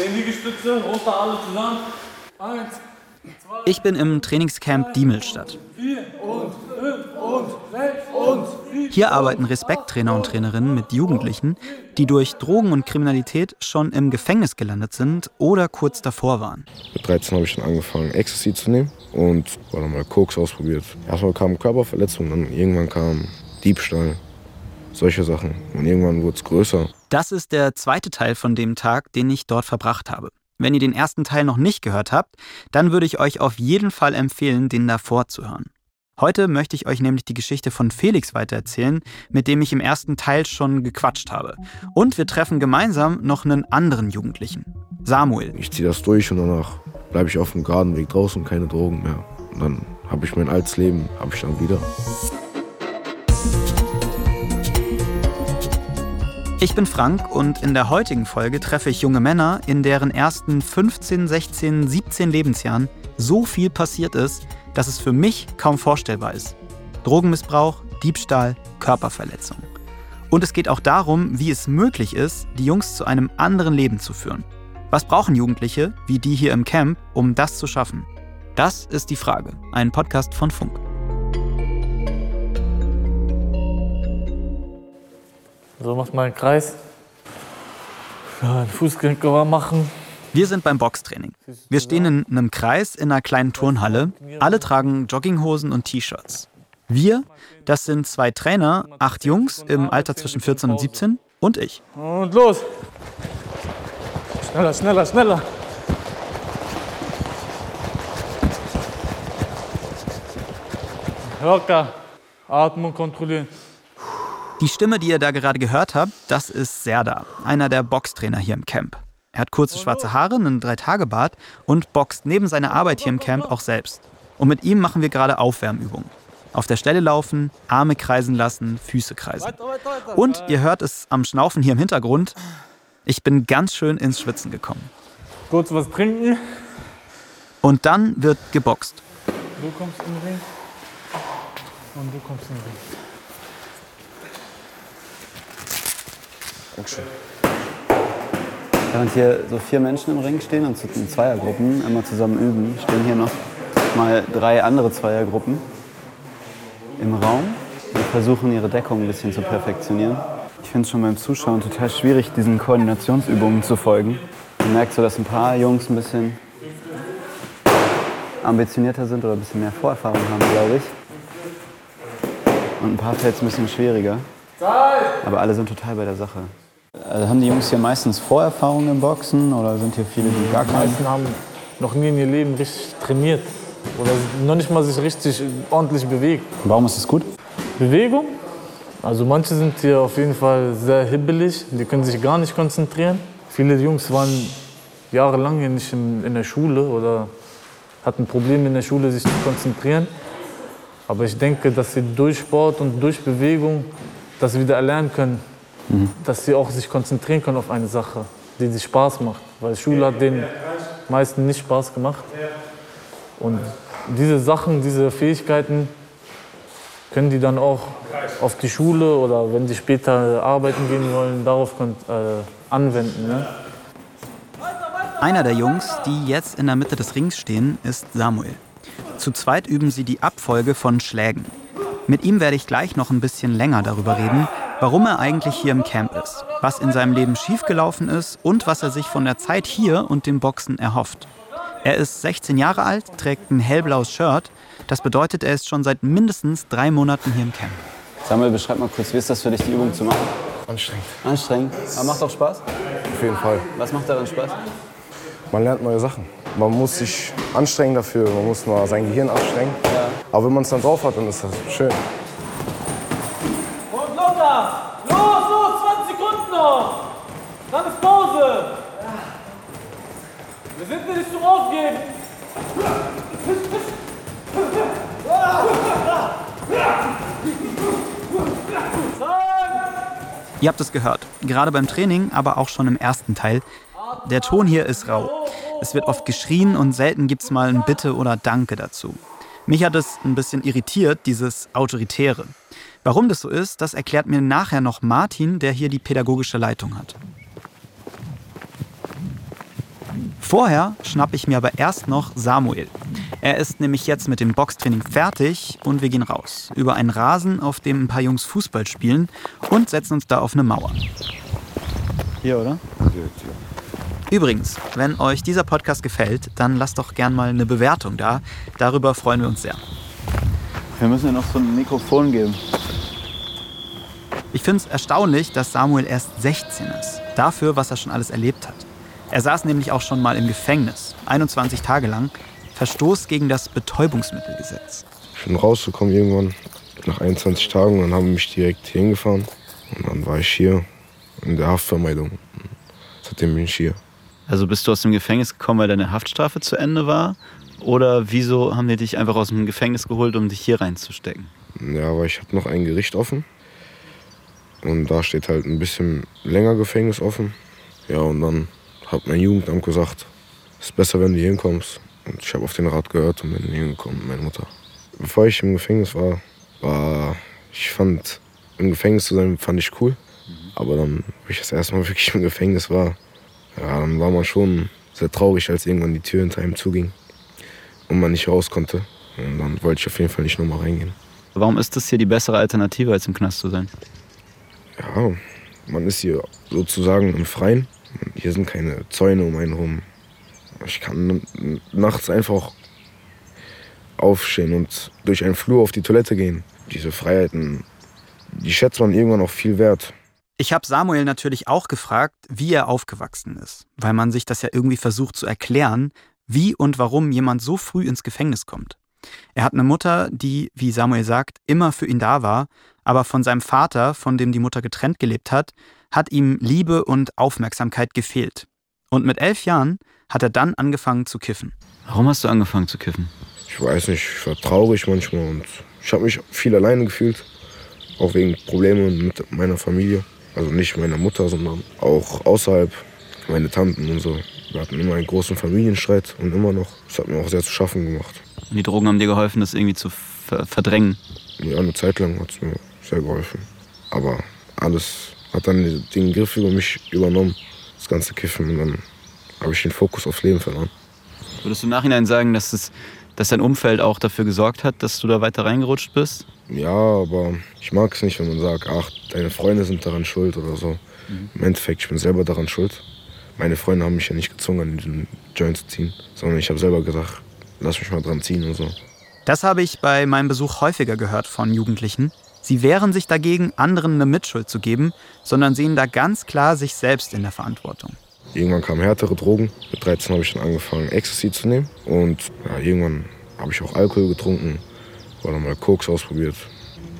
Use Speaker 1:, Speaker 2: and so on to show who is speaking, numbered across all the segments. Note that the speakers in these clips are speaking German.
Speaker 1: 10 Liegestütze, runter alle zusammen. Eins,
Speaker 2: Ich bin im Trainingscamp Diemelstadt.
Speaker 1: vier und fünf und sechs und sieben.
Speaker 2: Hier arbeiten Respekttrainer und Trainerinnen mit Jugendlichen, die durch Drogen und Kriminalität schon im Gefängnis gelandet sind oder kurz davor waren.
Speaker 3: Mit 13 habe ich dann angefangen, Ecstasy zu nehmen und war dann mal Koks ausprobiert. Erstmal kam Körperverletzung, dann irgendwann kam Diebstahl, solche Sachen. Und irgendwann wurde es größer.
Speaker 2: Das ist der zweite Teil von dem Tag, den ich dort verbracht habe. Wenn ihr den ersten Teil noch nicht gehört habt, dann würde ich euch auf jeden Fall empfehlen, den davor zu hören. Heute möchte ich euch nämlich die Geschichte von Felix weitererzählen, mit dem ich im ersten Teil schon gequatscht habe. Und wir treffen gemeinsam noch einen anderen Jugendlichen, Samuel.
Speaker 3: Ich ziehe das durch und danach bleibe ich auf dem geraden Weg draußen, keine Drogen mehr. Und dann habe ich mein altes Leben, habe ich dann wieder.
Speaker 2: Ich bin Frank und in der heutigen Folge treffe ich junge Männer, in deren ersten 15, 16, 17 Lebensjahren so viel passiert ist, dass es für mich kaum vorstellbar ist. Drogenmissbrauch, Diebstahl, Körperverletzung. Und es geht auch darum, wie es möglich ist, die Jungs zu einem anderen Leben zu führen. Was brauchen Jugendliche, wie die hier im Camp, um das zu schaffen? Das ist die Frage. Ein Podcast von Funk.
Speaker 1: So, macht mal einen Kreis. Ja, den Fußgelenk warm machen.
Speaker 2: Wir sind beim Boxtraining. Wir stehen in einem Kreis in einer kleinen Turnhalle. Alle tragen Jogginghosen und T-Shirts. Wir, das sind zwei Trainer, acht Jungs im Alter zwischen 14 und 17 und ich.
Speaker 1: Und los. Schneller, schneller, schneller. Locker. Atmung kontrollieren.
Speaker 2: Die Stimme, die ihr da gerade gehört habt, das ist Serda, einer der Boxtrainer hier im Camp. Er hat kurze schwarze Haare, einen Drei-Tage-Bart und boxt neben seiner Arbeit hier im Camp auch selbst. Und mit ihm machen wir gerade Aufwärmübungen. Auf der Stelle laufen, Arme kreisen lassen, Füße kreisen. Und ihr hört es am Schnaufen hier im Hintergrund. Ich bin ganz schön ins Schwitzen gekommen.
Speaker 1: Kurz was trinken.
Speaker 2: Und dann wird geboxt.
Speaker 1: Du kommst in den Ring. Und du kommst in den Ring.
Speaker 4: Während hier so vier Menschen im Ring stehen und in Zweiergruppen immer zusammen üben, stehen hier noch mal drei andere Zweiergruppen im Raum und versuchen ihre Deckung ein bisschen zu perfektionieren. Ich finde es schon beim Zuschauen total schwierig, diesen Koordinationsübungen zu folgen. Man merkt so, dass ein paar Jungs ein bisschen ambitionierter sind oder ein bisschen mehr Vorerfahrung haben, glaube ich. Und ein paar fällt es ein bisschen schwieriger. Aber alle sind total bei der Sache. Also haben die Jungs hier meistens Vorerfahrungen im Boxen oder sind hier viele, die gar
Speaker 1: Die
Speaker 4: keine?
Speaker 1: meisten haben noch nie in ihr Leben richtig trainiert. Oder noch nicht mal sich richtig ordentlich bewegt.
Speaker 4: Warum ist das gut?
Speaker 1: Bewegung. Also manche sind hier auf jeden Fall sehr hibbelig, die können sich gar nicht konzentrieren. Viele Jungs waren jahrelang hier nicht in, in der Schule oder hatten Probleme in der Schule, sich zu konzentrieren. Aber ich denke, dass sie durch Sport und durch Bewegung das wieder erlernen können, dass sie auch sich konzentrieren können auf eine Sache, die sich Spaß macht. Weil Schule hat den meisten nicht Spaß gemacht. Und diese Sachen, diese Fähigkeiten können die dann auch auf die Schule oder wenn die später arbeiten gehen wollen, darauf äh, anwenden. Ne?
Speaker 2: Einer der Jungs, die jetzt in der Mitte des Rings stehen, ist Samuel. Zu zweit üben sie die Abfolge von Schlägen. Mit ihm werde ich gleich noch ein bisschen länger darüber reden, warum er eigentlich hier im Camp ist, was in seinem Leben schiefgelaufen ist und was er sich von der Zeit hier und dem Boxen erhofft. Er ist 16 Jahre alt, trägt ein hellblaues Shirt. Das bedeutet, er ist schon seit mindestens drei Monaten hier im Camp.
Speaker 4: Samuel, beschreib mal kurz, wie ist das für dich, die Übung zu machen?
Speaker 3: Anstrengend.
Speaker 4: Anstrengend. Aber macht auch Spaß?
Speaker 3: Auf jeden Fall.
Speaker 4: Was macht daran Spaß?
Speaker 3: Man lernt neue Sachen. Man muss sich anstrengen dafür, man muss mal sein Gehirn anstrengen. Aber wenn man es dann drauf hat, dann ist das schön.
Speaker 1: Lothar! Los, los, 20 Sekunden noch! Dann ist Pause! Wir sind hier nicht zum Aufgeben!
Speaker 2: Ihr habt es gehört, gerade beim Training, aber auch schon im ersten Teil. Der Ton hier ist rau. Es wird oft geschrien und selten gibt es mal ein Bitte oder Danke dazu. Mich hat es ein bisschen irritiert, dieses Autoritäre. Warum das so ist, das erklärt mir nachher noch Martin, der hier die pädagogische Leitung hat. Vorher schnappe ich mir aber erst noch Samuel. Er ist nämlich jetzt mit dem Boxtraining fertig und wir gehen raus. Über einen Rasen, auf dem ein paar Jungs Fußball spielen und setzen uns da auf eine Mauer.
Speaker 4: Hier, oder?
Speaker 2: Übrigens, wenn euch dieser Podcast gefällt, dann lasst doch gern mal eine Bewertung da. Darüber freuen wir uns sehr.
Speaker 4: Wir müssen ja noch so ein Mikrofon geben.
Speaker 2: Ich finde es erstaunlich, dass Samuel erst 16 ist. Dafür, was er schon alles erlebt hat. Er saß nämlich auch schon mal im Gefängnis, 21 Tage lang. Verstoß gegen das Betäubungsmittelgesetz.
Speaker 3: Ich bin rausgekommen irgendwann nach 21 Tagen und dann haben wir mich direkt hier hingefahren. Und dann war ich hier in der Haftvermeidung. Seitdem bin ich hier.
Speaker 4: Also bist du aus dem Gefängnis gekommen, weil deine Haftstrafe zu Ende war? Oder wieso haben die dich einfach aus dem Gefängnis geholt, um dich hier reinzustecken?
Speaker 3: Ja, aber ich habe noch ein Gericht offen. Und da steht halt ein bisschen länger Gefängnis offen. Ja, und dann hat mein Jugendamt gesagt, es ist besser, wenn du hier hinkommst. Und ich habe auf den Rat gehört und bin hingekommen mit meiner Mutter. Bevor ich im Gefängnis war, war ich fand, im Gefängnis zu sein, fand ich cool. Aber dann, wo ich das erste Mal wirklich im Gefängnis war, ja, dann war man schon sehr traurig, als irgendwann die Tür hinter einem zuging und man nicht raus konnte. Und dann wollte ich auf jeden Fall nicht nochmal reingehen.
Speaker 4: Warum ist das hier die bessere Alternative, als im Knast zu sein?
Speaker 3: Ja, man ist hier sozusagen im Freien. Hier sind keine Zäune um einen herum. Ich kann nachts einfach aufstehen und durch einen Flur auf die Toilette gehen. Diese Freiheiten, die schätzt man irgendwann auch viel wert.
Speaker 2: Ich habe Samuel natürlich auch gefragt, wie er aufgewachsen ist, weil man sich das ja irgendwie versucht zu erklären, wie und warum jemand so früh ins Gefängnis kommt. Er hat eine Mutter, die, wie Samuel sagt, immer für ihn da war, aber von seinem Vater, von dem die Mutter getrennt gelebt hat, hat ihm Liebe und Aufmerksamkeit gefehlt. Und mit elf Jahren hat er dann angefangen zu kiffen.
Speaker 4: Warum hast du angefangen zu kiffen?
Speaker 3: Ich weiß nicht, ich war traurig manchmal und ich habe mich viel alleine gefühlt. Auch wegen Problemen mit meiner Familie. Also nicht meiner Mutter, sondern auch außerhalb. Meine Tanten und so. Wir hatten immer einen großen Familienstreit und immer noch. Das hat mir auch sehr zu schaffen gemacht.
Speaker 4: Und die Drogen haben dir geholfen, das irgendwie zu ver verdrängen?
Speaker 3: Ja, eine Zeit lang hat es mir sehr geholfen. Aber alles hat dann den Griff über mich übernommen, das ganze Kiffen. Und dann habe ich den Fokus aufs Leben verloren.
Speaker 4: Würdest du im Nachhinein sagen, dass, es, dass dein Umfeld auch dafür gesorgt hat, dass du da weiter reingerutscht bist?
Speaker 3: Ja, aber ich mag es nicht, wenn man sagt, ach, deine Freunde sind daran schuld oder so. Mhm. Im Endeffekt, ich bin selber daran schuld. Meine Freunde haben mich ja nicht gezwungen, an diesen Joint zu ziehen, sondern ich habe selber gesagt, lass mich mal dran ziehen und so.
Speaker 2: Das habe ich bei meinem Besuch häufiger gehört von Jugendlichen. Sie wehren sich dagegen, anderen eine Mitschuld zu geben, sondern sehen da ganz klar sich selbst in der Verantwortung.
Speaker 3: Irgendwann kamen härtere Drogen. Mit 13 habe ich dann angefangen, Ecstasy zu nehmen. Und ja, irgendwann habe ich auch Alkohol getrunken oder mal Koks ausprobiert.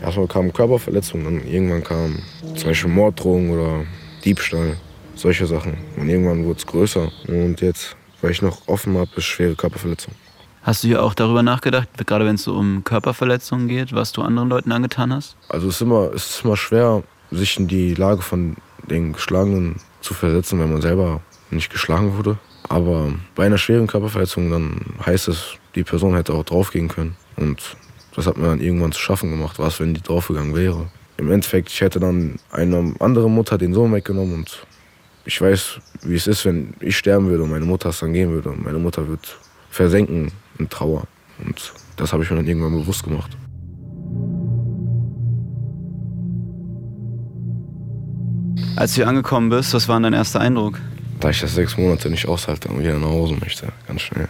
Speaker 3: Erstmal kamen Körperverletzungen, dann irgendwann kam zum Beispiel Morddrohungen oder Diebstahl, solche Sachen. Und irgendwann wurde es größer. Und jetzt, weil ich noch offen habe, ist schwere Körperverletzung.
Speaker 4: Hast du hier auch darüber nachgedacht, gerade wenn es so um Körperverletzungen geht, was du anderen Leuten angetan hast?
Speaker 3: Also es ist immer, es ist immer schwer, sich in die Lage von den Geschlagenen zu versetzen, wenn man selber nicht geschlagen wurde. Aber bei einer schweren Körperverletzung dann heißt es, die Person hätte auch draufgehen können. Und das hat mir dann irgendwann zu schaffen gemacht, was, wenn die draufgegangen wäre. Im Endeffekt, ich hätte dann eine andere Mutter den Sohn weggenommen und ich weiß, wie es ist, wenn ich sterben würde und meine Mutter es dann gehen würde. Und meine Mutter wird versenken in Trauer. Und das habe ich mir dann irgendwann bewusst gemacht.
Speaker 4: Als du hier angekommen bist, was war dein erster Eindruck?
Speaker 3: Da ich das sechs Monate nicht aushalte und wieder nach Hause möchte, ganz schnell.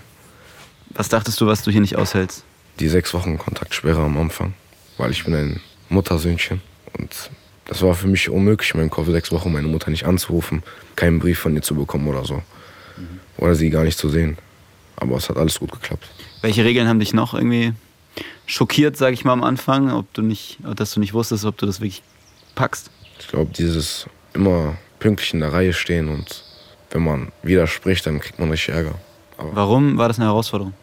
Speaker 4: Was dachtest du, was du hier nicht aushältst?
Speaker 3: Die sechs Wochen Kontaktsperre am Anfang, weil ich bin ein Muttersöhnchen. Und das war für mich unmöglich, in meinem Kopf sechs Wochen meine Mutter nicht anzurufen, keinen Brief von ihr zu bekommen oder so. Mhm. Oder sie gar nicht zu sehen. Aber es hat alles gut geklappt.
Speaker 4: Welche Regeln haben dich noch irgendwie schockiert, sage ich mal am Anfang, ob du nicht, dass du nicht wusstest, ob du das wirklich packst?
Speaker 3: Ich glaube, dieses immer pünktlich in der Reihe stehen und wenn man widerspricht, dann kriegt man richtig Ärger.
Speaker 4: Aber Warum war das eine Herausforderung?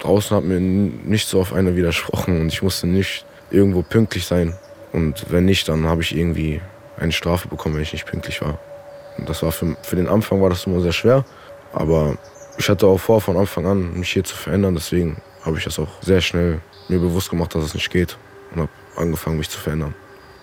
Speaker 3: Draußen hat mir nicht so auf einer widersprochen und ich musste nicht irgendwo pünktlich sein. Und wenn nicht, dann habe ich irgendwie eine Strafe bekommen, wenn ich nicht pünktlich war. Und das war für, für den Anfang war das immer sehr schwer, aber ich hatte auch vor, von Anfang an mich hier zu verändern. Deswegen habe ich das auch sehr schnell mir bewusst gemacht, dass es nicht geht und habe angefangen, mich zu verändern.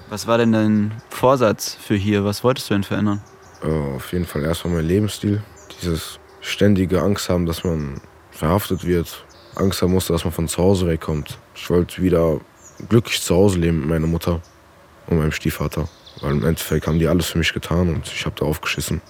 Speaker 4: Was war denn dein Vorsatz für hier? Was wolltest du denn verändern?
Speaker 3: Äh, auf jeden Fall erstmal mein Lebensstil. Dieses ständige Angst haben, dass man verhaftet wird. Angst haben musste, dass man von zu Hause wegkommt. Ich wollte wieder glücklich zu Hause leben mit meiner Mutter und meinem Stiefvater. Weil im Endeffekt haben die alles für mich getan und ich habe da aufgeschissen.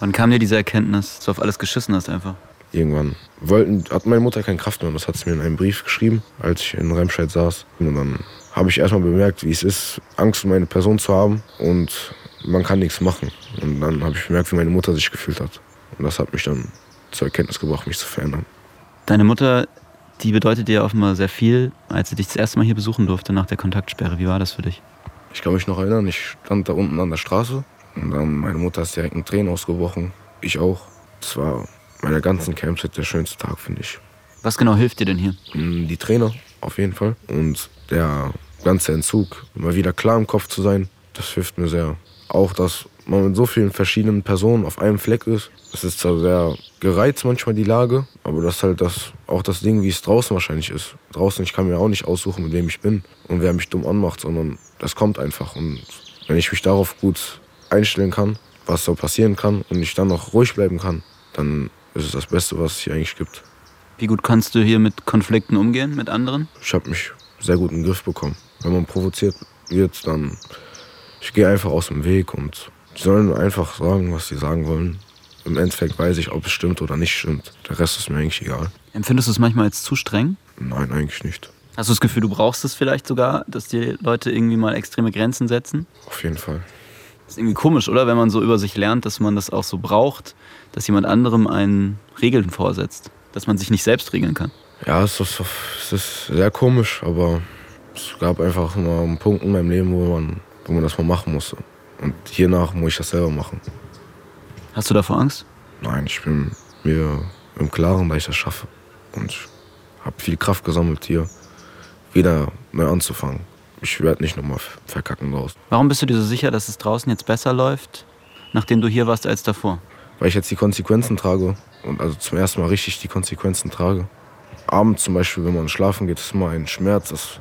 Speaker 2: Wann kam dir diese Erkenntnis, dass du auf alles geschissen hast einfach?
Speaker 3: Irgendwann wollten, hat meine Mutter keine Kraft mehr. Das hat sie mir in einem Brief geschrieben, als ich in Remscheid saß. Und dann habe ich erstmal bemerkt, wie es ist, Angst um meine Person zu haben und man kann nichts machen. Und dann habe ich bemerkt, wie meine Mutter sich gefühlt hat. Und das hat mich dann zur Erkenntnis gebracht, mich zu verändern.
Speaker 2: Deine Mutter, die bedeutet dir offenbar sehr viel, als sie dich das erste Mal hier besuchen durfte nach der Kontaktsperre. Wie war das für dich?
Speaker 3: Ich kann mich noch erinnern, ich stand da unten an der Straße und dann meine Mutter ist direkt in Tränen ausgebrochen. Ich auch. Das war meiner ganzen Campsite der schönste Tag, finde ich.
Speaker 2: Was genau hilft dir denn hier?
Speaker 3: Mm, Die Trainer, auf jeden Fall. Und der ganze Entzug, immer wieder klar im Kopf zu sein, das hilft mir sehr. Auch, dass man mit so vielen verschiedenen Personen auf einem Fleck ist. Es ist zwar sehr gereizt manchmal die Lage, aber das ist halt das, auch das Ding, wie es draußen wahrscheinlich ist. Draußen, ich kann mir auch nicht aussuchen, mit wem ich bin und wer mich dumm anmacht, sondern das kommt einfach. Und wenn ich mich darauf gut einstellen kann, was so passieren kann und ich dann noch ruhig bleiben kann, dann ist es das Beste, was es hier eigentlich gibt.
Speaker 2: Wie gut kannst du hier mit Konflikten umgehen, mit anderen?
Speaker 3: Ich habe mich sehr gut in den Griff bekommen. Wenn man provoziert wird, dann ich gehe einfach aus dem Weg und die sollen einfach sagen, was sie sagen wollen. Im Endeffekt weiß ich, ob es stimmt oder nicht stimmt. Der Rest ist mir eigentlich egal.
Speaker 2: Empfindest du es manchmal als zu streng?
Speaker 3: Nein, eigentlich nicht.
Speaker 2: Hast du das Gefühl, du brauchst es vielleicht sogar, dass dir Leute irgendwie mal extreme Grenzen setzen?
Speaker 3: Auf jeden Fall.
Speaker 2: Das ist irgendwie komisch, oder? Wenn man so über sich lernt, dass man das auch so braucht, dass jemand anderem einen Regeln vorsetzt. Dass man sich nicht selbst regeln kann.
Speaker 3: Ja, es ist, es ist sehr komisch, aber es gab einfach mal einen Punkt in meinem Leben, wo man, wo man das mal machen musste. Und hiernach muss ich das selber machen.
Speaker 2: Hast du davor Angst?
Speaker 3: Nein, ich bin mir im Klaren, dass ich das schaffe. Und ich habe viel Kraft gesammelt, hier wieder neu anzufangen. Ich werde nicht nochmal verkacken draußen.
Speaker 2: Warum bist du dir so sicher, dass es draußen jetzt besser läuft, nachdem du hier warst, als davor?
Speaker 3: Weil ich jetzt die Konsequenzen trage und also zum ersten Mal richtig die Konsequenzen trage. Abends zum Beispiel, wenn man schlafen geht, ist immer ein Schmerz, dass,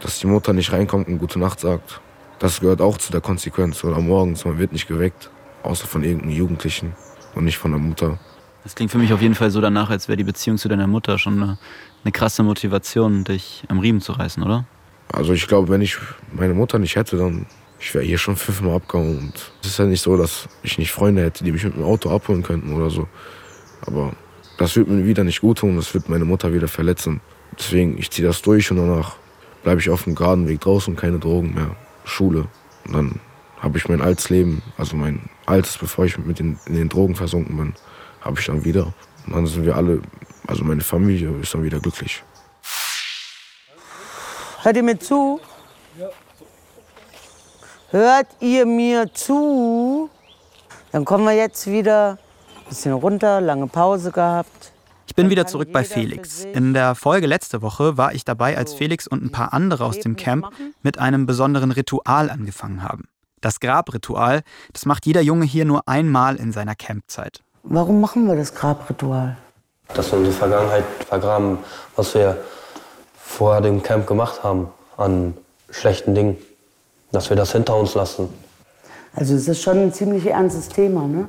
Speaker 3: dass die Mutter nicht reinkommt und gute Nacht sagt. Das gehört auch zu der Konsequenz. Oder morgens, man wird nicht geweckt, außer von irgendeinem Jugendlichen und nicht von der Mutter.
Speaker 2: Das klingt für mich auf jeden Fall so danach, als wäre die Beziehung zu deiner Mutter schon eine, eine krasse Motivation, dich am Riemen zu reißen, oder?
Speaker 3: Also ich glaube, wenn ich meine Mutter nicht hätte, dann ich wäre hier schon fünfmal abgehauen. Und es ist ja nicht so, dass ich nicht Freunde hätte, die mich mit dem Auto abholen könnten oder so. Aber das wird mir wieder nicht gut tun, das wird meine Mutter wieder verletzen. Deswegen, ich ziehe das durch und danach bleibe ich auf dem geraden Weg draußen, keine Drogen mehr, Schule. Und dann habe ich mein altes Leben, also mein altes, bevor ich mit den, in den Drogen versunken bin, habe ich dann wieder. Und dann sind wir alle, also meine Familie ist dann wieder glücklich.
Speaker 5: Hört ihr mir zu? Hört ihr mir zu? Dann kommen wir jetzt wieder ein bisschen runter, lange Pause gehabt.
Speaker 2: Ich bin wieder zurück bei Felix. In der Folge letzte Woche war ich dabei, als Felix und ein paar andere aus dem Camp mit einem besonderen Ritual angefangen haben. Das Grabritual, das macht jeder Junge hier nur einmal in seiner Campzeit.
Speaker 5: Warum machen wir das Grabritual?
Speaker 6: dass wir unsere Vergangenheit vergraben, was wir vor dem Camp gemacht haben an schlechten Dingen. Dass wir das hinter uns lassen.
Speaker 5: Also es ist schon ein ziemlich ernstes Thema, ne?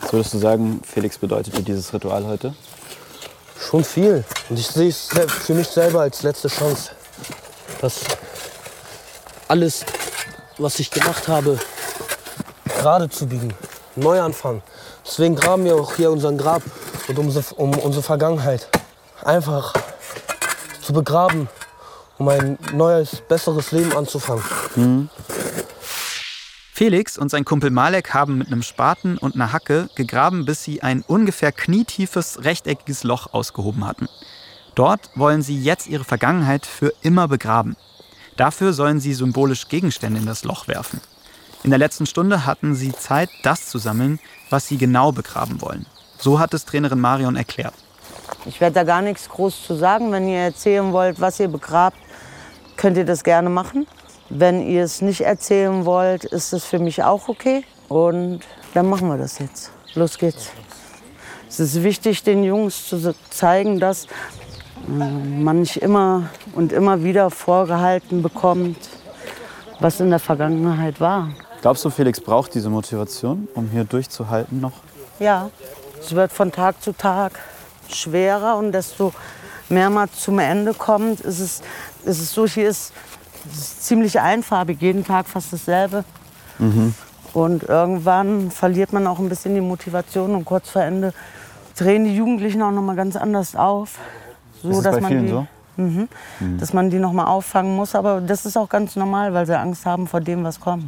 Speaker 4: Was würdest du sagen, Felix bedeutet dir dieses Ritual heute?
Speaker 6: Schon viel. Und ich sehe es für mich selber als letzte Chance. Dass alles, was ich gemacht habe, gerade zu biegen. Neuanfang. Deswegen graben wir auch hier unseren Grab und unsere, um unsere Vergangenheit. Einfach zu begraben, um ein neues, besseres Leben anzufangen.
Speaker 2: Felix und sein Kumpel Malek haben mit einem Spaten und einer Hacke gegraben, bis sie ein ungefähr knietiefes rechteckiges Loch ausgehoben hatten. Dort wollen sie jetzt ihre Vergangenheit für immer begraben. Dafür sollen sie symbolisch Gegenstände in das Loch werfen. In der letzten Stunde hatten sie Zeit, das zu sammeln, was sie genau begraben wollen. So hat es Trainerin Marion erklärt.
Speaker 5: Ich werde da gar nichts groß zu sagen. Wenn ihr erzählen wollt, was ihr begrabt, könnt ihr das gerne machen. Wenn ihr es nicht erzählen wollt, ist das für mich auch okay. Und dann machen wir das jetzt. Los geht's. Es ist wichtig, den Jungs zu zeigen, dass äh, man nicht immer und immer wieder vorgehalten bekommt, was in der Vergangenheit war.
Speaker 4: Glaubst du, Felix braucht diese Motivation, um hier durchzuhalten noch?
Speaker 5: Ja, Es wird von Tag zu Tag schwerer und desto mehr man zum Ende kommt, ist es, ist es so, hier ist es ziemlich einfarbig, jeden Tag fast dasselbe. Und irgendwann verliert man auch ein bisschen die Motivation und kurz vor Ende drehen die Jugendlichen auch noch mal ganz anders auf. So,
Speaker 4: Ist es bei
Speaker 5: man
Speaker 4: vielen
Speaker 5: die,
Speaker 4: so?
Speaker 5: Mhm, Dass man die noch mal auffangen muss, aber das ist auch ganz normal, weil sie Angst haben vor dem, was kommt.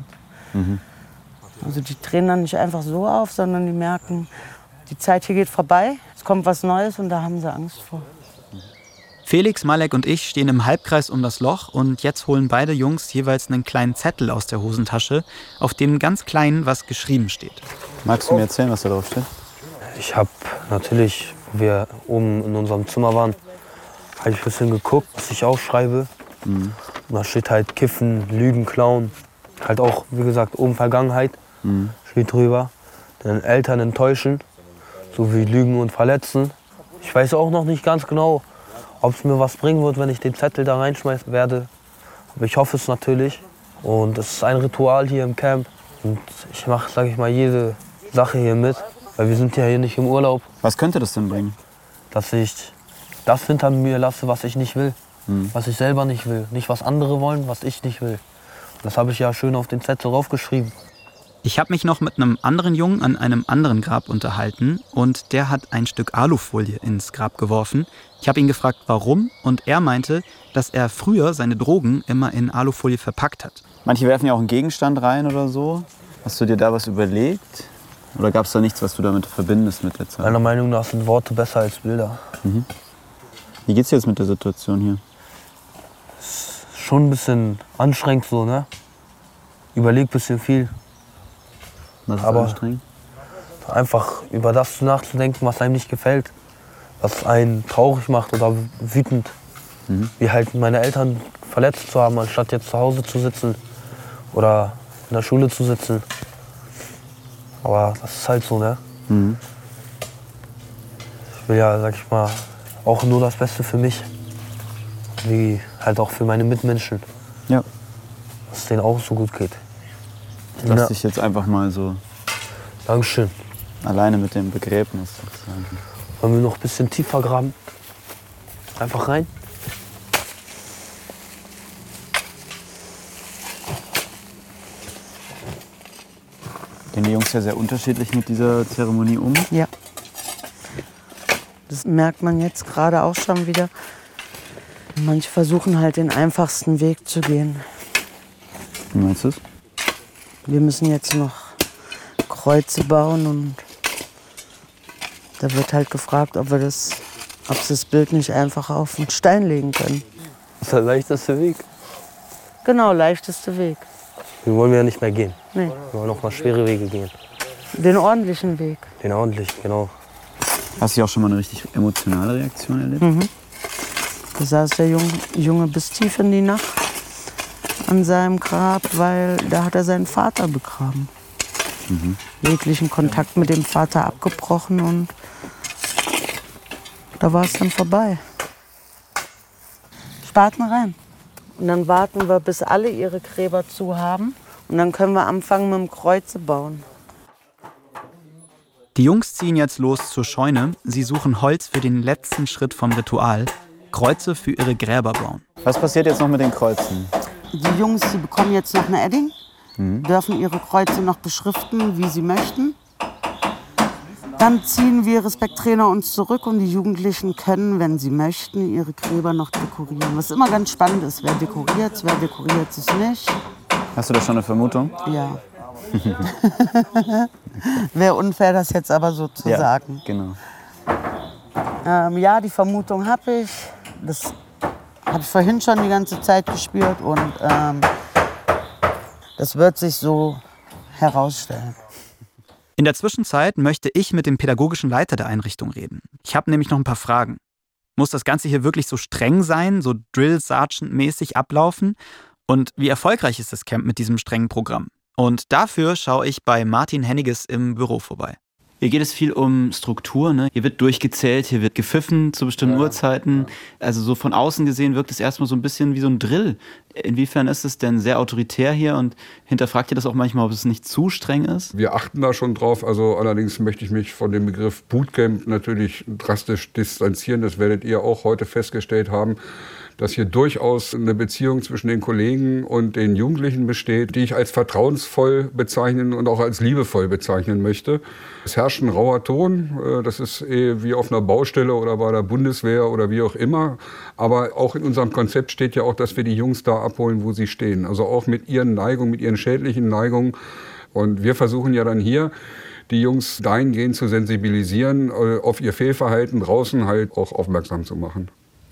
Speaker 5: Also die drehen dann nicht einfach so auf, sondern die merken, die Zeit hier geht vorbei, es kommt was Neues und da haben sie Angst vor.
Speaker 2: Felix, Malek und ich stehen im Halbkreis um das Loch und jetzt holen beide Jungs jeweils einen kleinen Zettel aus der Hosentasche, auf dem ganz klein was geschrieben steht.
Speaker 4: Magst du mir erzählen, was da drauf steht?
Speaker 6: Ich habe natürlich, wo wir oben in unserem Zimmer waren, habe ich ein bisschen geguckt, was ich aufschreibe. Und da steht halt Kiffen, Lügen, Klauen. Halt auch, wie gesagt, oben Vergangenheit steht drüber. Dann Eltern enttäuschen, sowie Lügen und Verletzen. Ich weiß auch noch nicht ganz genau, ob es mir was bringen wird, wenn ich den Zettel da reinschmeißen werde. Aber ich hoffe es natürlich. Und es ist ein Ritual hier im Camp. Und ich mache, sage ich mal, jede Sache hier mit. Weil wir sind ja hier nicht im Urlaub,
Speaker 4: Was könnte das denn bringen?
Speaker 6: dass ich das hinter mir lasse, was ich nicht will. Was ich selber nicht will. Nicht was andere wollen, was ich nicht will. Das habe ich ja schön auf den Zettel draufgeschrieben.
Speaker 2: Ich habe mich noch mit einem anderen Jungen an einem anderen Grab unterhalten und der hat ein Stück Alufolie ins Grab geworfen. Ich habe ihn gefragt, warum und er meinte, dass er früher seine Drogen immer in Alufolie verpackt hat.
Speaker 4: Manche werfen ja auch einen Gegenstand rein oder so. Hast du dir da was überlegt? Oder gab es da nichts, was du damit verbindest mit der Zeit?
Speaker 6: Meiner Meinung nach sind Worte besser als Bilder.
Speaker 4: Wie geht's dir jetzt mit der Situation hier?
Speaker 6: Schon ein bisschen anstrengend so, ne? Überleg ein bisschen viel.
Speaker 4: Was ist
Speaker 6: Aber-
Speaker 4: anstrengend?
Speaker 6: Einfach über das nachzudenken, was einem nicht gefällt. Was einen traurig macht oder wütend. Wie halt meine Eltern verletzt zu haben, anstatt jetzt zu Hause zu sitzen oder in der Schule zu sitzen. Aber das ist halt so, ne? Ich will ja, sag ich mal, auch nur das Beste für mich. Wie halt auch für meine Mitmenschen.
Speaker 4: Ja.
Speaker 6: Dass es denen auch so gut geht.
Speaker 4: Lass
Speaker 6: Ja.
Speaker 4: dich jetzt einfach mal so
Speaker 6: Dankeschön.
Speaker 4: alleine mit dem Begräbnis sozusagen.
Speaker 6: Wollen wir noch ein bisschen tiefer graben? Einfach rein?
Speaker 4: Gehen die Jungs ja sehr unterschiedlich mit dieser Zeremonie um.
Speaker 5: Ja. Das merkt man jetzt gerade auch schon wieder. Manche versuchen halt den einfachsten Weg zu gehen.
Speaker 4: Wie meinst du es?
Speaker 5: Wir müssen jetzt noch Kreuze bauen und da wird halt gefragt, ob wir das, ob sie das Bild nicht einfach auf einen Stein legen können.
Speaker 6: Das ist der leichteste Weg.
Speaker 5: Genau, leichteste Weg.
Speaker 6: Den wollen wir ja nicht mehr gehen.
Speaker 5: Nee,
Speaker 6: Wir wollen auch mal schwere Wege gehen.
Speaker 5: den ordentlichen Weg.
Speaker 6: Den ordentlich, genau.
Speaker 4: Hast du auch schon mal eine richtig emotionale Reaktion erlebt?
Speaker 5: Da saß der Junge, Junge bis tief in die Nacht an seinem Grab, weil da hat er seinen Vater begraben. Jeglichen Kontakt mit dem Vater abgebrochen und da war es dann vorbei. Spaten rein. Und dann warten wir, bis alle ihre Gräber zu haben. Und dann können wir anfangen mit dem Kreuze bauen.
Speaker 2: Die Jungs ziehen jetzt los zur Scheune. Sie suchen Holz für den letzten Schritt vom Ritual. Kreuze für ihre Gräber bauen.
Speaker 4: Was passiert jetzt noch mit den Kreuzen?
Speaker 5: Die Jungs, die bekommen jetzt noch eine Edding, dürfen ihre Kreuze noch beschriften, wie sie möchten. Dann ziehen wir Respekttrainer uns zurück und die Jugendlichen können, wenn sie möchten, ihre Gräber noch dekorieren. Was immer ganz spannend ist, wer dekoriert, wer dekoriert es nicht.
Speaker 4: Hast du da schon eine Vermutung?
Speaker 5: Ja. Wäre unfair, das jetzt aber so zu sagen.
Speaker 4: Genau.
Speaker 5: Ähm, ja, die Vermutung habe ich. Das habe ich vorhin schon die ganze Zeit gespürt und ähm, das wird sich so herausstellen.
Speaker 2: In der Zwischenzeit möchte ich mit dem pädagogischen Leiter der Einrichtung reden. Ich habe nämlich noch ein paar Fragen. Muss das Ganze hier wirklich so streng sein, so Drill Sergeant-mäßig ablaufen? Und wie erfolgreich ist das Camp mit diesem strengen Programm? Und dafür schaue ich bei Martin Henniges im Büro vorbei. Hier geht es viel um Struktur. Ne? Hier wird durchgezählt, hier wird gepfiffen zu bestimmten ja, Uhrzeiten. Ja. Also so von außen gesehen wirkt es erstmal so ein bisschen wie so ein Drill. Inwiefern ist es denn sehr autoritär hier und hinterfragt ihr das auch manchmal, ob es nicht zu streng ist?
Speaker 7: Wir achten da schon drauf. Also allerdings möchte ich mich von dem Begriff Bootcamp natürlich drastisch distanzieren. Das werdet ihr auch heute festgestellt haben dass hier durchaus eine Beziehung zwischen den Kollegen und den Jugendlichen besteht, die ich als vertrauensvoll bezeichnen und auch als liebevoll bezeichnen möchte. Es herrscht ein rauer Ton, äh, das ist eh wie auf einer Baustelle oder bei der Bundeswehr oder wie auch immer. Aber auch in unserem Konzept steht ja auch, dass wir die Jungs da abholen, wo sie stehen. Also auch mit ihren Neigungen, mit ihren schädlichen Neigungen. Und wir versuchen ja dann hier, die Jungs dahingehend zu sensibilisieren, äh, auf ihr Fehlverhalten draußen halt auch aufmerksam zu machen.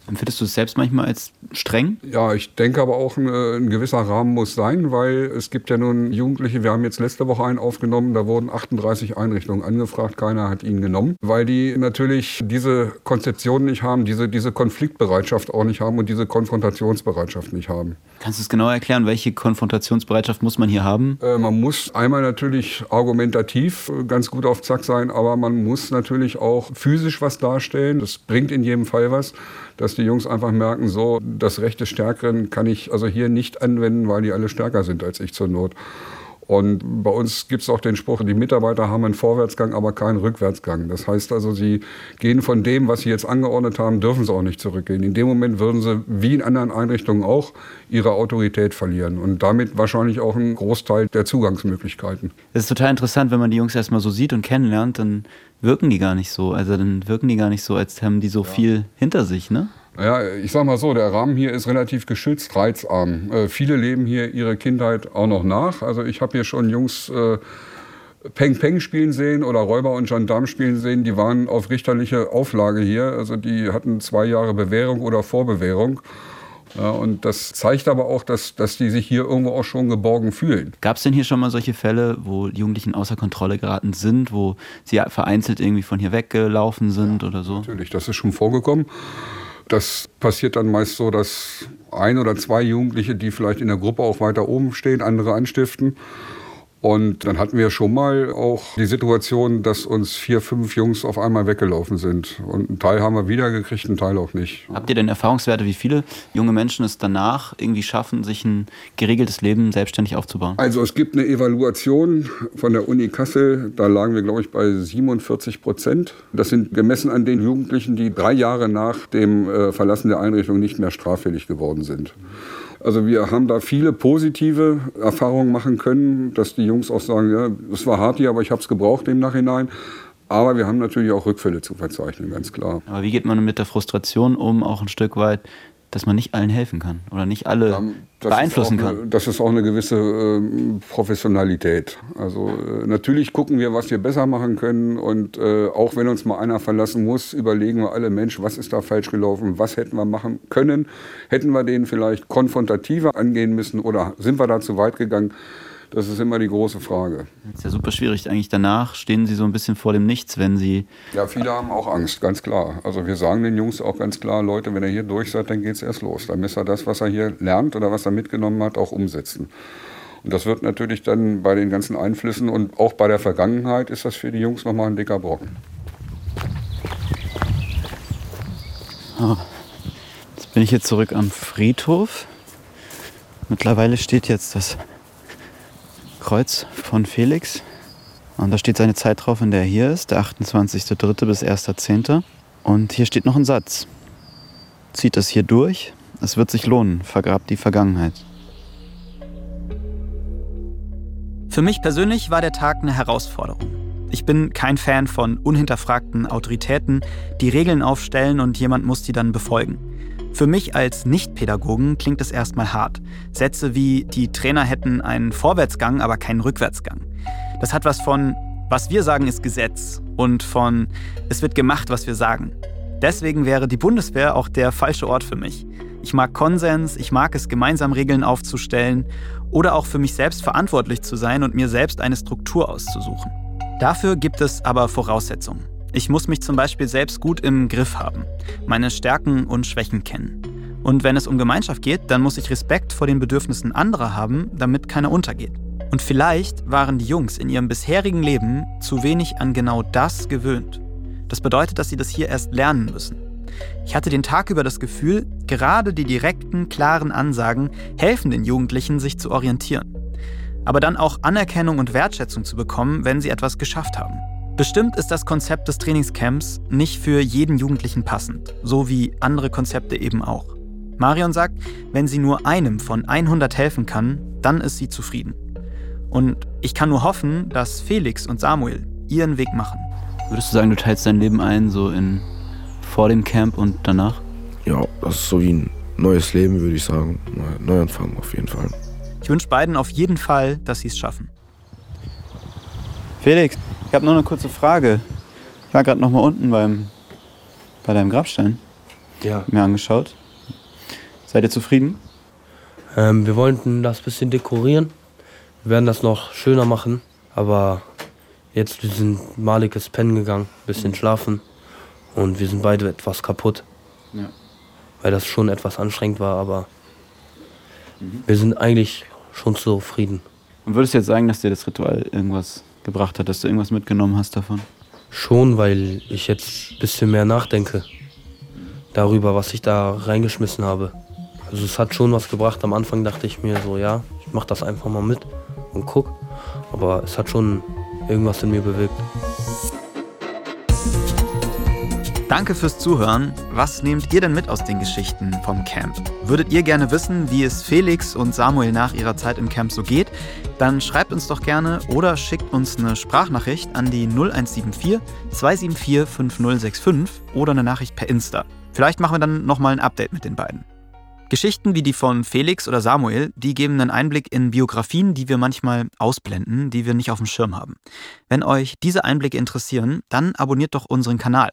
Speaker 2: Empfindest du es selbst manchmal als streng?
Speaker 7: Ja, ich denke aber auch, ein, äh, ein, gewisser Rahmen muss sein, weil es gibt ja nun Jugendliche, wir haben jetzt letzte Woche einen aufgenommen, da wurden 38 Einrichtungen angefragt, keiner hat ihn genommen, weil die natürlich diese Konzeption nicht haben, diese, diese Konfliktbereitschaft auch nicht haben und diese Konfrontationsbereitschaft nicht haben.
Speaker 2: Kannst du es genau erklären, welche Konfrontationsbereitschaft muss man hier haben?
Speaker 7: Äh, man muss einmal natürlich argumentativ äh, ganz gut auf Zack sein, aber man muss natürlich auch physisch was darstellen. Das bringt in jedem Fall was dass die Jungs einfach merken, so, das Recht des Stärkeren kann ich also hier nicht anwenden, weil die alle stärker sind als ich zur Not. Und bei uns gibt es auch den Spruch, die Mitarbeiter haben einen Vorwärtsgang, aber keinen Rückwärtsgang. Das heißt also, sie gehen von dem, was sie jetzt angeordnet haben, dürfen sie auch nicht zurückgehen. In dem Moment würden sie, wie in anderen Einrichtungen auch, ihre Autorität verlieren und damit wahrscheinlich auch einen Großteil der Zugangsmöglichkeiten.
Speaker 2: Es ist total interessant, wenn man die Jungs erstmal so sieht und kennenlernt, dann wirken die gar nicht so. Also dann wirken die gar nicht so, als haben die so ja. viel hinter sich, ne?
Speaker 7: Ja, ich sag mal so, der Rahmen hier ist relativ geschützt, reizarm. Äh, viele leben hier ihre Kindheit auch noch nach. Also ich habe hier schon Jungs äh, Peng Peng spielen sehen oder Räuber und Gendarm spielen sehen, die waren auf richterliche Auflage hier. Also die hatten zwei Jahre Bewährung oder Vorbewährung. Ja, und das zeigt aber auch, dass, dass die sich hier irgendwo auch schon geborgen fühlen.
Speaker 2: Gab es denn hier schon mal solche Fälle, wo Jugendlichen außer Kontrolle geraten sind, wo sie vereinzelt irgendwie von hier weggelaufen sind ja, oder so?
Speaker 7: Natürlich, das ist schon vorgekommen. Das passiert dann meist so, dass ein oder zwei Jugendliche, die vielleicht in der Gruppe auch weiter oben stehen, andere anstiften. Und dann hatten wir schon mal auch die Situation, dass uns vier, fünf Jungs auf einmal weggelaufen sind. Und einen Teil haben wir wiedergekriegt, einen Teil auch nicht.
Speaker 2: Habt ihr denn Erfahrungswerte, wie viele junge Menschen es danach irgendwie schaffen, sich ein geregeltes Leben selbstständig aufzubauen?
Speaker 7: Also es gibt eine Evaluation von der Uni Kassel, da lagen wir, glaube ich, bei 47 Prozent. Das sind gemessen an den Jugendlichen, die drei Jahre nach dem äh, Verlassen der Einrichtung nicht mehr straffällig geworden sind. Also wir haben da viele positive Erfahrungen machen können, dass die Jungs auch sagen, ja, es war hart hier, aber ich habe es gebraucht im Nachhinein. Aber wir haben natürlich auch Rückfälle zu verzeichnen, ganz klar.
Speaker 2: Aber wie geht man mit der Frustration um, auch ein Stück weit, dass man nicht allen helfen kann oder nicht alle ja, beeinflussen
Speaker 7: kann.
Speaker 2: Eine,
Speaker 7: das ist auch eine gewisse äh, Professionalität. Also äh, natürlich gucken wir, was wir besser machen können und äh, auch wenn uns mal einer verlassen muss, überlegen wir alle, Mensch, was ist da falsch gelaufen, was hätten wir machen können, hätten wir den vielleicht konfrontativer angehen müssen oder sind wir da zu weit gegangen? Das ist immer die große Frage.
Speaker 2: Das ist ja super schwierig. Eigentlich danach stehen Sie so ein bisschen vor dem Nichts, wenn Sie.
Speaker 7: Ja, viele haben auch Angst, ganz klar. Also wir sagen den Jungs auch ganz klar, Leute, wenn ihr hier durch seid, dann geht es erst los. Dann müsst ihr das, was er hier lernt oder was er mitgenommen hat, auch umsetzen. Und das wird natürlich dann bei den ganzen Einflüssen und auch bei der Vergangenheit ist das für die Jungs nochmal ein dicker Brocken.
Speaker 2: Oh. Jetzt bin ich hier zurück am Friedhof. Mittlerweile steht jetzt das Kreuz von Felix. Und da steht seine Zeit drauf, in der er hier ist, der 28.03. bis 1.10. Und hier steht noch ein Satz. Zieht es hier durch, es wird sich lohnen, vergrabt die Vergangenheit. Für mich persönlich war der Tag eine Herausforderung. Ich bin kein Fan von unhinterfragten Autoritäten, die Regeln aufstellen und jemand muss die dann befolgen. Für mich als Nicht-Pädagogen klingt es erstmal hart. Sätze wie, die Trainer hätten einen Vorwärtsgang, aber keinen Rückwärtsgang. Das hat was von, was wir sagen ist Gesetz und von, es wird gemacht, was wir sagen. Deswegen wäre die Bundeswehr auch der falsche Ort für mich. Ich mag Konsens, ich mag es, gemeinsam Regeln aufzustellen oder auch für mich selbst verantwortlich zu sein und mir selbst eine Struktur auszusuchen. Dafür gibt es aber Voraussetzungen. Ich muss mich zum Beispiel selbst gut im Griff haben, meine Stärken und Schwächen kennen. Und wenn es um Gemeinschaft geht, dann muss ich Respekt vor den Bedürfnissen anderer haben, damit keiner untergeht. Und vielleicht waren die Jungs in ihrem bisherigen Leben zu wenig an genau das gewöhnt. Das bedeutet, dass sie das hier erst lernen müssen. Ich hatte den Tag über das Gefühl, gerade die direkten, klaren Ansagen helfen den Jugendlichen, sich zu orientieren. Aber dann auch Anerkennung und Wertschätzung zu bekommen, wenn sie etwas geschafft haben. Bestimmt ist das Konzept des Trainingscamps nicht für jeden Jugendlichen passend, so wie andere Konzepte eben auch. Marion sagt, wenn sie nur einem von 100 helfen kann, dann ist sie zufrieden. Und ich kann nur hoffen, dass Felix und Samuel ihren Weg machen.
Speaker 4: Würdest du sagen, du teilst dein Leben ein, so in vor dem Camp und danach?
Speaker 3: Ja, das ist so wie ein neues Leben, würde ich sagen. Neuanfang auf jeden Fall.
Speaker 2: Ich wünsche beiden auf jeden Fall, dass sie es schaffen.
Speaker 4: Felix, ich habe noch eine kurze Frage. Ich war gerade noch mal unten beim, bei deinem Grabstein.
Speaker 6: Ja.
Speaker 4: Mir angeschaut. Seid ihr zufrieden?
Speaker 6: Ähm, wir wollten das bisschen dekorieren. Wir werden das noch schöner machen. Aber jetzt wir sind Malik ist pennen gegangen, bisschen schlafen. Und wir sind beide etwas kaputt.
Speaker 4: Ja.
Speaker 6: Weil das schon etwas anstrengend war, aber wir sind eigentlich schon zufrieden.
Speaker 4: Und würdest du jetzt sagen, dass dir das Ritual irgendwas gebracht hat, dass du irgendwas mitgenommen hast davon?
Speaker 6: Schon, weil ich jetzt ein bisschen mehr nachdenke darüber, was ich da reingeschmissen habe. Also es hat schon was gebracht. Am Anfang dachte ich mir so, ja, ich mach das einfach mal mit und guck. Aber es hat schon irgendwas in mir bewirkt.
Speaker 2: Danke fürs Zuhören. Was nehmt ihr denn mit aus den Geschichten vom Camp? Würdet ihr gerne wissen, wie es Felix und Samuel nach ihrer Zeit im Camp so geht? Dann schreibt uns doch gerne oder schickt uns eine Sprachnachricht an die 0174 274 5065 oder eine Nachricht per Insta. Vielleicht machen wir dann nochmal ein Update mit den beiden. Geschichten wie die von Felix oder Samuel, die geben einen Einblick in Biografien, die wir manchmal ausblenden, die wir nicht auf dem Schirm haben. Wenn euch diese Einblicke interessieren, dann abonniert doch unseren Kanal.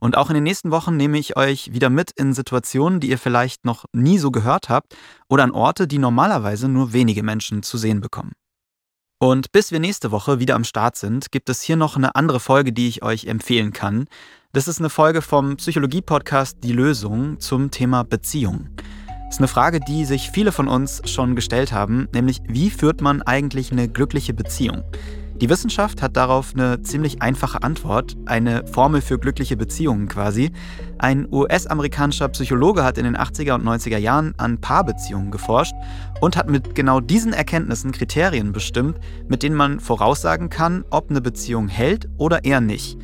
Speaker 2: Und auch in den nächsten Wochen nehme ich euch wieder mit in Situationen, die ihr vielleicht noch nie so gehört habt oder an Orte, die normalerweise nur wenige Menschen zu sehen bekommen. Und bis wir nächste Woche wieder am Start sind, gibt es hier noch eine andere Folge, die ich euch empfehlen kann. Das ist eine Folge vom Psychologie-Podcast Die Lösung zum Thema Beziehung. Das ist eine Frage, die sich viele von uns schon gestellt haben, nämlich wie führt man eigentlich eine glückliche Beziehung? Die Wissenschaft hat darauf eine ziemlich einfache Antwort, eine Formel für glückliche Beziehungen quasi. Ein US-amerikanischer Psychologe hat in den 80er und 90er Jahren an Paarbeziehungen geforscht und hat mit genau diesen Erkenntnissen Kriterien bestimmt, mit denen man voraussagen kann, ob eine Beziehung hält oder eher nicht.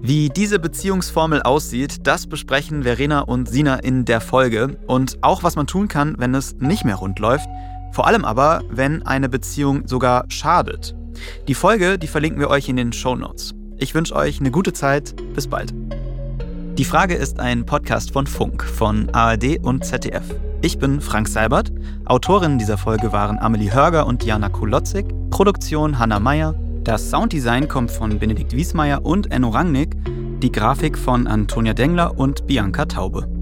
Speaker 2: Wie diese Beziehungsformel aussieht, das besprechen Verena und Sina in der Folge und auch was man tun kann, wenn es nicht mehr rund läuft, vor allem aber, wenn eine Beziehung sogar schadet. Die Folge, die verlinken wir euch in den Show Notes. Ich wünsche euch eine gute Zeit, bis bald. Die Frage ist ein Podcast von Funk, von ARD und ZDF. Ich bin Frank Seibert. Autorinnen dieser Folge waren Amelie Hörger und Diana Kulotzig. Produktion Hanna Meyer. Das Sounddesign kommt von Benedikt Wiesmeier und Enno Rangnick, die Grafik von Antonia Dengler und Bianca Taube.